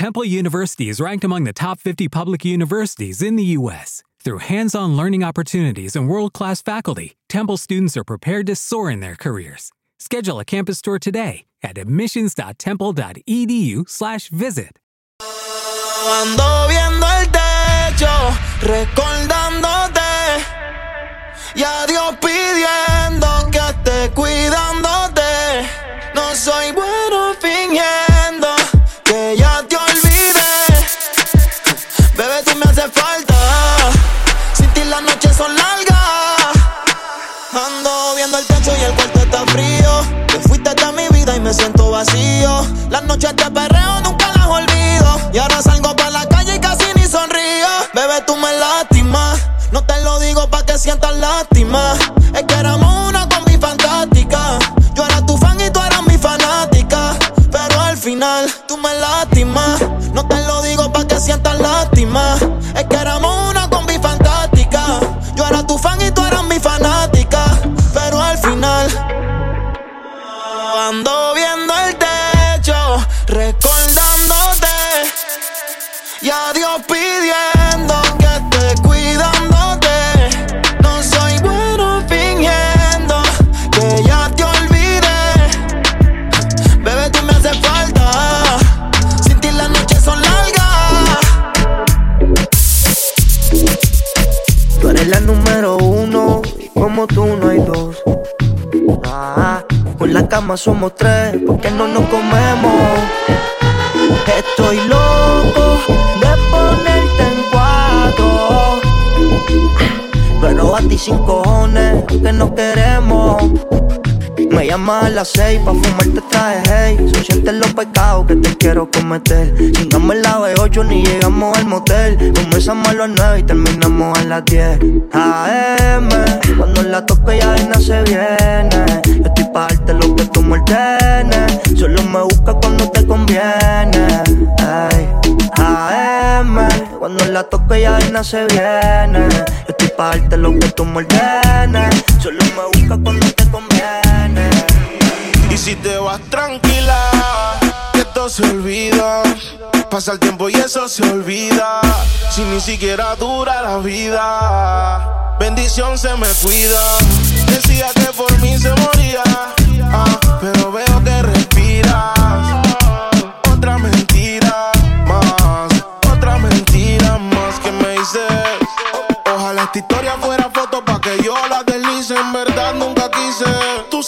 Temple University is ranked among the top 50 public universities in the U.S. Through hands on learning opportunities and world class faculty, Temple students are prepared to soar in their careers. Schedule a campus tour today at admissions.temple.edu/slash visit. Ando viendo el techo, recordándote y a Dios pidiendo que esté cuidándote. No soy bueno somos tres, porque no nos comemos. Estoy loco de ponerte en cuatro. Pero a ti sin cojones, que no queremos. Me llamas a las seis pa' fumarte traje hey. Son sientes los pecados que te quiero cometer. Chingamos en la B8 ni llegamos al motel. Comenzamos a las nueve y terminamos a las 10 AM Cuando la toque ya vaina se viene. Yo estoy pa' darte lo que tú me ordenes. Solo me busca cuando te conviene Ay. AM Cuando la toque ya vaina se viene. Yo estoy pa' darte lo que tú me ordenes. Solo me busca cuando te conviene Y si te vas tranquila, que esto se olvida. Pasa el tiempo y eso se olvida. Si ni siquiera dura la vida. Bendición se me cuida. Decía que por mí se moría. ah, pero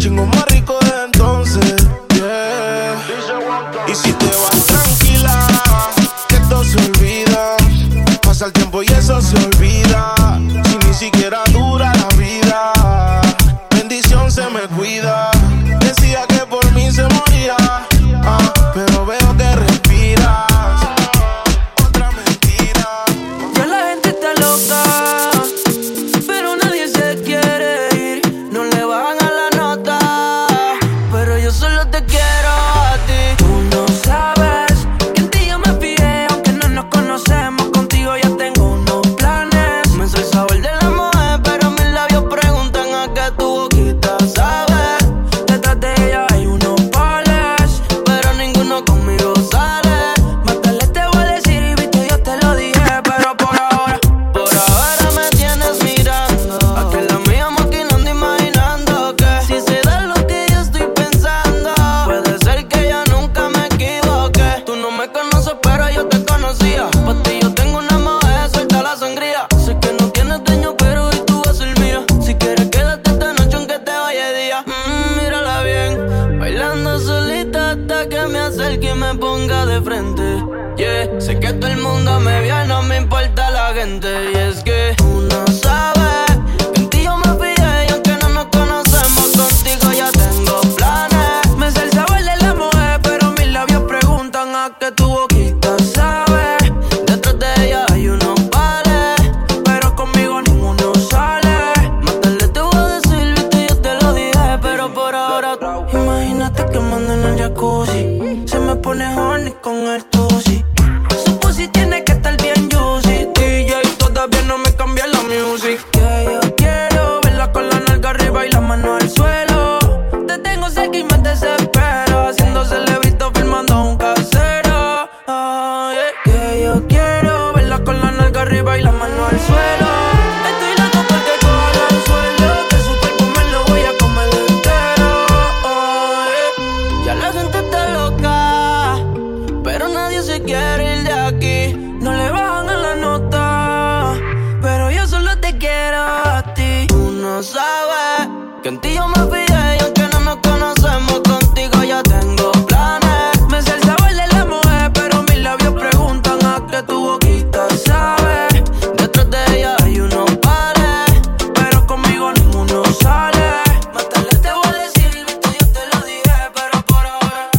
Chingo más rico de entonces. Y si te vas tranquila, que esto se olvida. Pasa el tiempo arriba y la Contigo me pide y aunque no nos conocemos, contigo ya tengo planes. Me sé el sabor de la mujer, pero mis labios preguntan a qué tu boquita sabe. Detrás de ella hay unos pares, pero conmigo ninguno sale. Más tarde te voy a decir, viste, yo te lo dije, pero por ahora.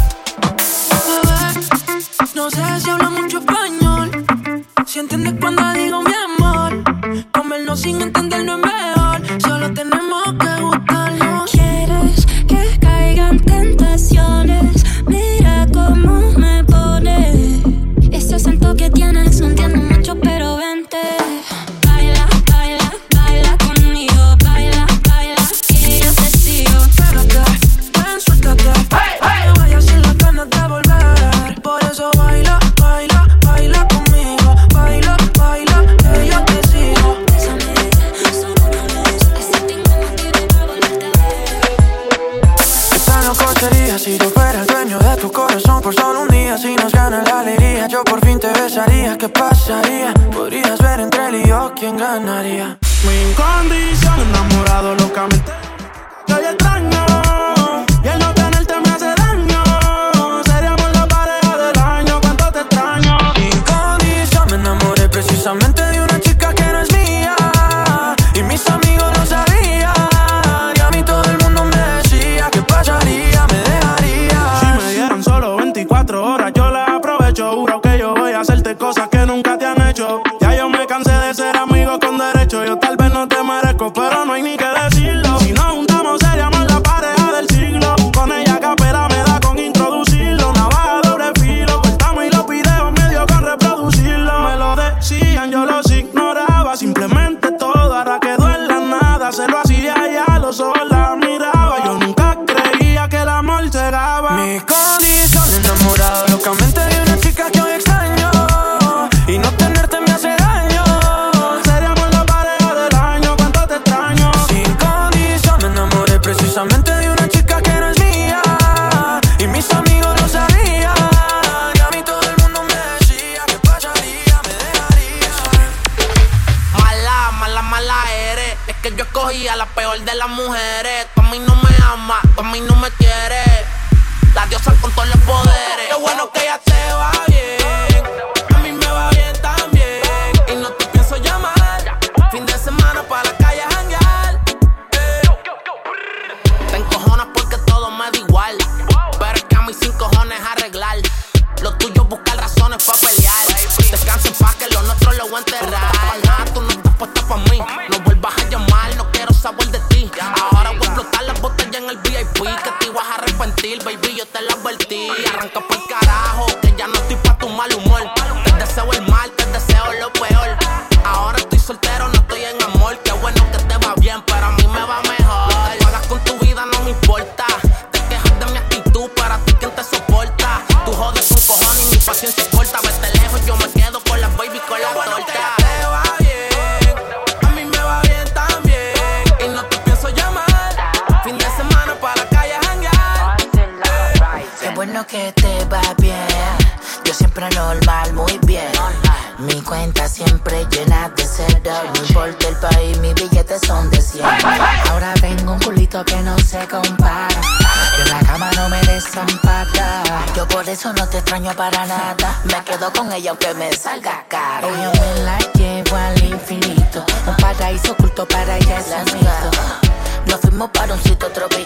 Bebé, no sé si habla mucho español, si entiendes Y arranca por carajo, que ya no estoy pa' tu mal humor. Te deseo el mal, te deseo lo peor. Ahora estoy soltero, no estoy en amor. Qué bueno que te va bien, pero a mí me va mejor. Lo con tu vida no me importa. Te quejas de mi actitud, para ti quien te soporta. Tú jodes con cojones y mi paciencia es corta. Vete lejos, yo me quedo con las baby con la torta. A mí me va bien también. Y no te pienso llamar. Fin de semana para callar bueno que te va bien. Yo siempre normal, muy bien. Mi cuenta siempre llena de cero. No importa el país, mis billetes son de 100. Ahora tengo un culito que no se compara. En la cama no me desampara. Yo por eso no te extraño para nada. Me quedo con ella aunque me salga cara. Ella me la llevo al infinito. Un paraíso oculto para ella es la Nos fuimos para un sitio tropical.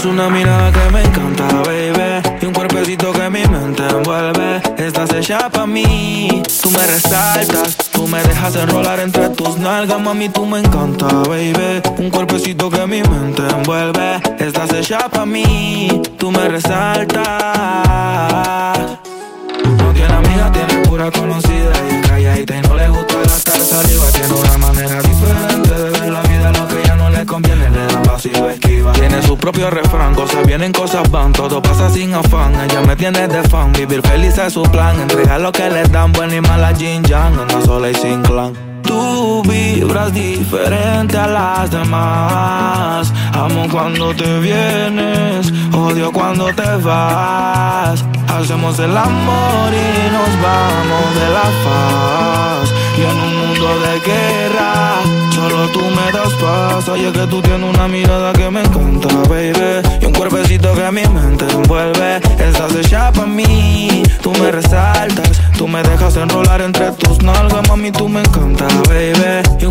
Tienes una mirada que me encanta, baby. Y un cuerpecito que mi mente envuelve. Estás hecha pa' mí. Tú me resaltas. Tú me dejas enrolar entre tus nalgas, mami. Tú me encanta, baby. Un cuerpecito que mi mente envuelve. Estás hecha pa' mí. Tú me resaltas. No tiene amiga, tiene pura conocida y calladita y no le gusta gastar saliva. Tiene una manera diferente Tiene su propio refrán, cosas vienen, cosas van, todo pasa sin afán. Ella me tiene de fan, vivir feliz es su plan. Entrega lo que le dan, buena y mala Jin Yang, anda sola y sin clan. Tú vibras diferente a las demás. Amo cuando te vienes, odio cuando te vas. Hacemos el amor y nos vamos de la faz. Y en un mundo de guerra, solo tú me das paz. Oye que tú tienes una mirada que me encanta, baby. Y un cuerpecito que mi mente envuelve. Estás hecha pa' mí, tú me resaltas. Tú me dejas enrolar entre tus nalgas, mami, tú me encanta, baby. Y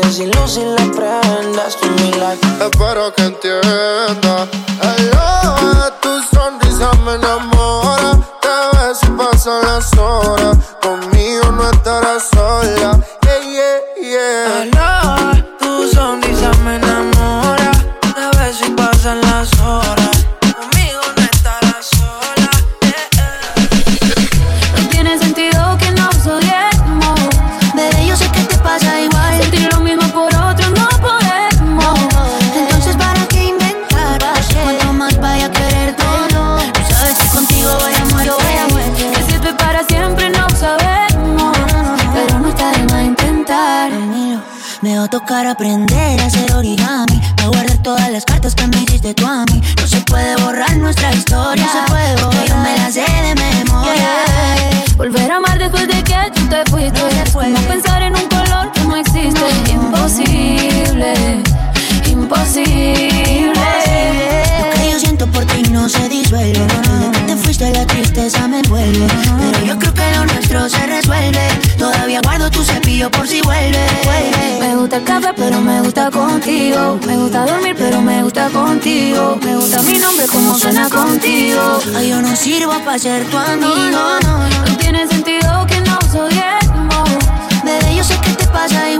Tú te luces y las prendas. Tú mi like. Espero que entienda. Me gusta dormir pero me gusta contigo. Me gusta mi nombre como suena contigo. Ay, yo no sirvo para ser tu amigo. No tiene sentido que nos odiemos Bebé, yo sé que te pasa